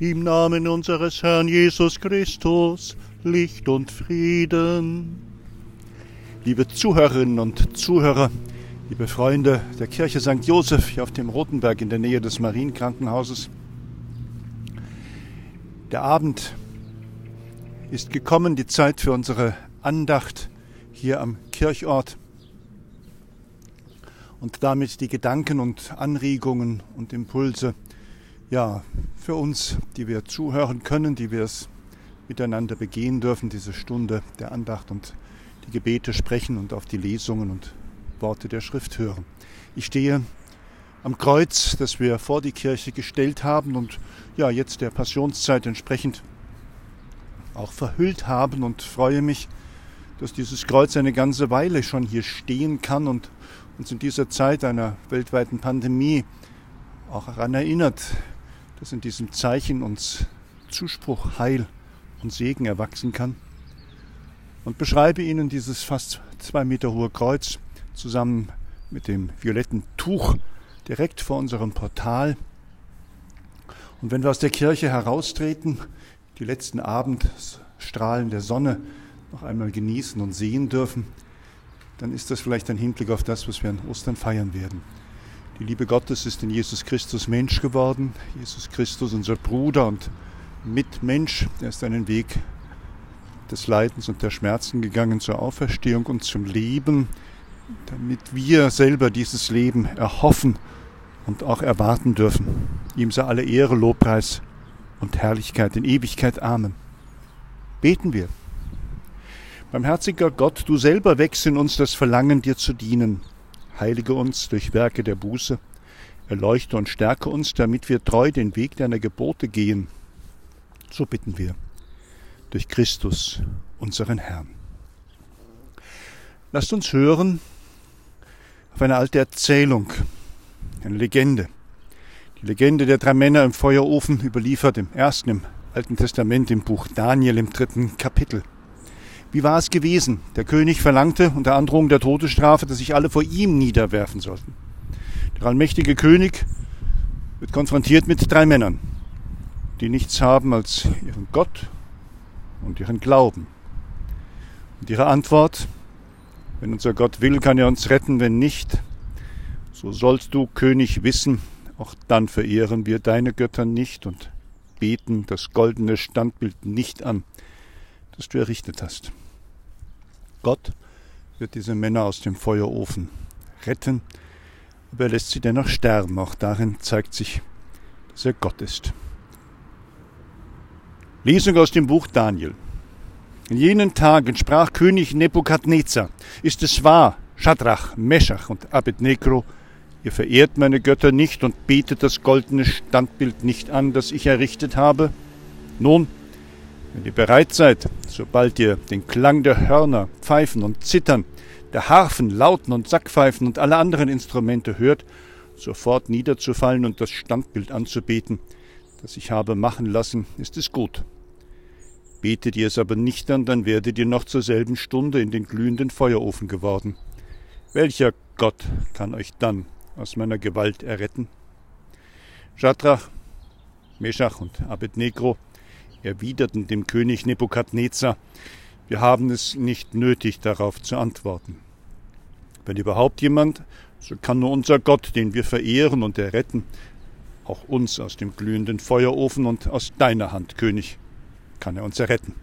Im Namen unseres Herrn Jesus Christus, Licht und Frieden. Liebe Zuhörerinnen und Zuhörer, liebe Freunde der Kirche St. Joseph hier auf dem Rotenberg in der Nähe des Marienkrankenhauses. Der Abend ist gekommen, die Zeit für unsere Andacht hier am Kirchort und damit die Gedanken und Anregungen und Impulse, ja, für uns, die wir zuhören können, die wir es miteinander begehen dürfen, diese Stunde der Andacht und die Gebete sprechen und auf die Lesungen und Worte der Schrift hören. Ich stehe am Kreuz, das wir vor die Kirche gestellt haben und ja, jetzt der Passionszeit entsprechend auch verhüllt haben und freue mich, dass dieses Kreuz eine ganze Weile schon hier stehen kann und uns in dieser Zeit einer weltweiten Pandemie auch daran erinnert, dass in diesem Zeichen uns Zuspruch, Heil und Segen erwachsen kann. Und beschreibe Ihnen dieses fast zwei Meter hohe Kreuz zusammen mit dem violetten Tuch direkt vor unserem Portal. Und wenn wir aus der Kirche heraustreten, die letzten Abendstrahlen der Sonne noch einmal genießen und sehen dürfen, dann ist das vielleicht ein Hinblick auf das, was wir an Ostern feiern werden. Die Liebe Gottes ist in Jesus Christus Mensch geworden. Jesus Christus, unser Bruder und Mitmensch, er ist einen Weg des Leidens und der Schmerzen gegangen zur Auferstehung und zum Leben, damit wir selber dieses Leben erhoffen und auch erwarten dürfen. Ihm sei alle Ehre, Lobpreis und Herrlichkeit in Ewigkeit. Amen. Beten wir. Barmherziger Gott, du selber wächst in uns das Verlangen, dir zu dienen. Heilige uns durch Werke der Buße, erleuchte und stärke uns, damit wir treu den Weg deiner Gebote gehen. So bitten wir. Durch Christus, unseren Herrn. Lasst uns hören auf eine alte Erzählung, eine Legende. Die Legende der drei Männer im Feuerofen überliefert im ersten, im Alten Testament, im Buch Daniel im dritten Kapitel. Wie war es gewesen? Der König verlangte unter Androhung der Todesstrafe, dass sich alle vor ihm niederwerfen sollten. Der allmächtige König wird konfrontiert mit drei Männern, die nichts haben als ihren Gott und ihren Glauben. Und ihre Antwort, wenn unser Gott will, kann er uns retten, wenn nicht, so sollst du, König, wissen, auch dann verehren wir deine Götter nicht und beten das goldene Standbild nicht an, das du errichtet hast. Gott wird diese Männer aus dem Feuerofen retten, aber er lässt sie dennoch sterben. Auch darin zeigt sich, dass er Gott ist. Lesung aus dem Buch Daniel. In jenen Tagen sprach König Nebukadnezar, ist es wahr, Schadrach, Meschach und Abednego, ihr verehrt meine Götter nicht und betet das goldene Standbild nicht an, das ich errichtet habe? Nun, wenn ihr bereit seid, sobald ihr den Klang der Hörner, Pfeifen und Zittern, der Harfen, Lauten und Sackpfeifen und alle anderen Instrumente hört, sofort niederzufallen und das Standbild anzubeten, das ich habe machen lassen, ist es gut. Betet ihr es aber nicht an, dann werdet ihr noch zur selben Stunde in den glühenden Feuerofen geworden. Welcher Gott kann euch dann aus meiner Gewalt erretten? Schadrach, Meschach und Abednego erwiderten dem König Nebukadnezar, wir haben es nicht nötig, darauf zu antworten. Wenn überhaupt jemand, so kann nur unser Gott, den wir verehren und erretten, auch uns aus dem glühenden Feuerofen und aus deiner Hand, König, kann er uns erretten.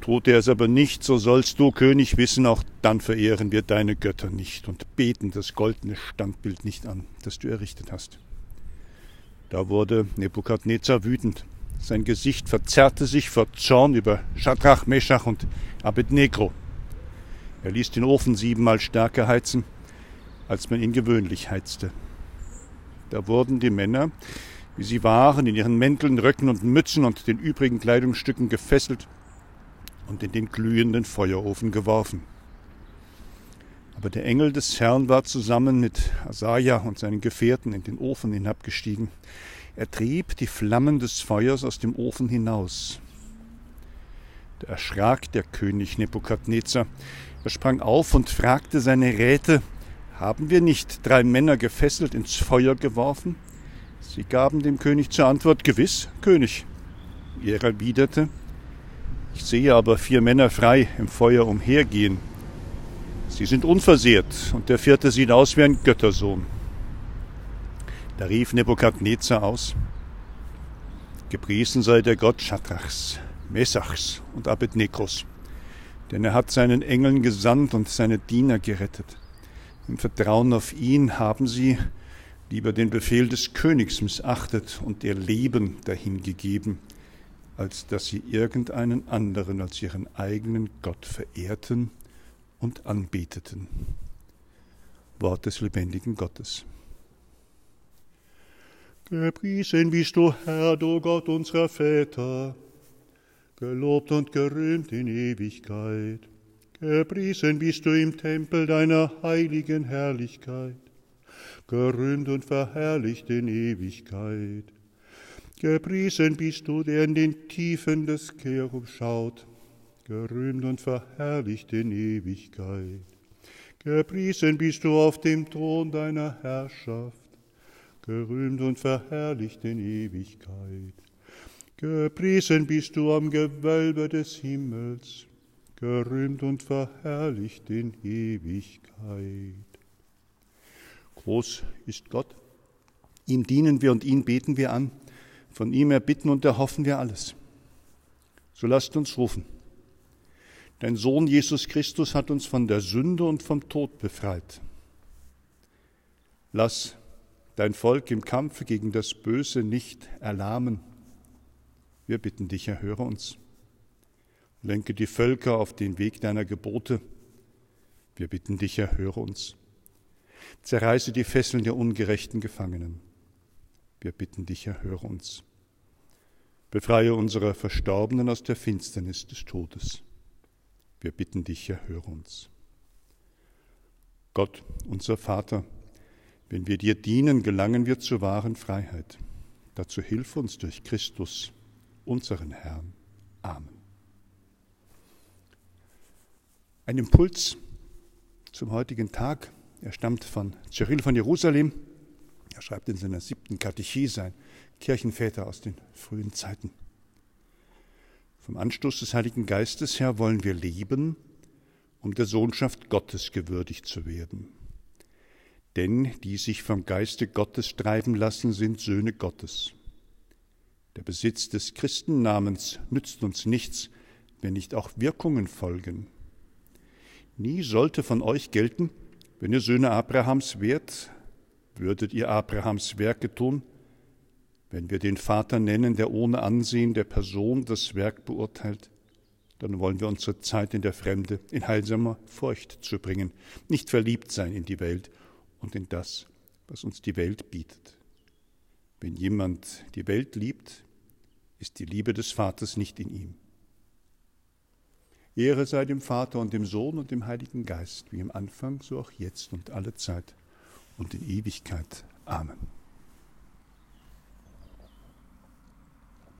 Tut er es aber nicht, so sollst du, König, wissen, auch dann verehren wir deine Götter nicht und beten das goldene Standbild nicht an, das du errichtet hast. Da wurde Nebukadnezar wütend sein Gesicht verzerrte sich vor Zorn über Schadrach, Meschach und Abednego. Er ließ den Ofen siebenmal stärker heizen, als man ihn gewöhnlich heizte. Da wurden die Männer, wie sie waren, in ihren Mänteln, Röcken und Mützen und den übrigen Kleidungsstücken gefesselt und in den glühenden Feuerofen geworfen. Aber der Engel des Herrn war zusammen mit Asaja und seinen Gefährten in den Ofen hinabgestiegen. Er trieb die Flammen des Feuers aus dem Ofen hinaus. Da erschrak der König Nebukadnezar. Er sprang auf und fragte seine Räte, haben wir nicht drei Männer gefesselt ins Feuer geworfen? Sie gaben dem König zur Antwort, gewiss, König. Er erwiderte, ich sehe aber vier Männer frei im Feuer umhergehen. Sie sind unversehrt, und der vierte sieht aus wie ein Göttersohn. Da rief Nebukadnezar aus, Gepriesen sei der Gott Schadrachs, Mesachs und Abednekos, denn er hat seinen Engeln gesandt und seine Diener gerettet. Im Vertrauen auf ihn haben sie lieber den Befehl des Königs missachtet und ihr Leben dahingegeben, als dass sie irgendeinen anderen als ihren eigenen Gott verehrten und anbeteten. Wort des lebendigen Gottes. Gepriesen bist du, Herr, du Gott unserer Väter, gelobt und gerühmt in Ewigkeit. Gepriesen bist du im Tempel deiner heiligen Herrlichkeit, gerühmt und verherrlicht in Ewigkeit. Gepriesen bist du, der in den Tiefen des Cherub schaut, gerühmt und verherrlicht in Ewigkeit. Gepriesen bist du auf dem Thron deiner Herrschaft, gerühmt und verherrlicht in Ewigkeit. Gepriesen bist du am Gewölbe des Himmels, gerühmt und verherrlicht in Ewigkeit. Groß ist Gott, ihm dienen wir und ihn beten wir an, von ihm erbitten und erhoffen wir alles. So lasst uns rufen. Dein Sohn Jesus Christus hat uns von der Sünde und vom Tod befreit. Lass dein Volk im Kampfe gegen das Böse nicht erlahmen. Wir bitten dich, erhöre uns. Lenke die Völker auf den Weg deiner Gebote. Wir bitten dich, erhöre uns. Zerreiße die Fesseln der ungerechten Gefangenen. Wir bitten dich, erhöre uns. Befreie unsere Verstorbenen aus der Finsternis des Todes. Wir bitten dich, erhöre uns. Gott, unser Vater, wenn wir dir dienen, gelangen wir zur wahren Freiheit. Dazu hilf uns durch Christus, unseren Herrn. Amen. Ein Impuls zum heutigen Tag. Er stammt von Cyril von Jerusalem. Er schreibt in seiner siebten Katechese ein Kirchenväter aus den frühen Zeiten. Vom Anstoß des Heiligen Geistes her wollen wir leben, um der Sohnschaft Gottes gewürdigt zu werden. Denn die sich vom Geiste Gottes treiben lassen, sind Söhne Gottes. Der Besitz des Christennamens nützt uns nichts, wenn nicht auch Wirkungen folgen. Nie sollte von euch gelten, wenn ihr Söhne Abrahams wärt, würdet ihr Abrahams Werke tun, wenn wir den Vater nennen, der ohne Ansehen der Person das Werk beurteilt, dann wollen wir unsere Zeit in der Fremde in heilsamer Furcht zubringen, nicht verliebt sein in die Welt und in das, was uns die Welt bietet. Wenn jemand die Welt liebt, ist die Liebe des Vaters nicht in ihm. Ehre sei dem Vater und dem Sohn und dem Heiligen Geist, wie im Anfang, so auch jetzt und alle Zeit und in Ewigkeit. Amen.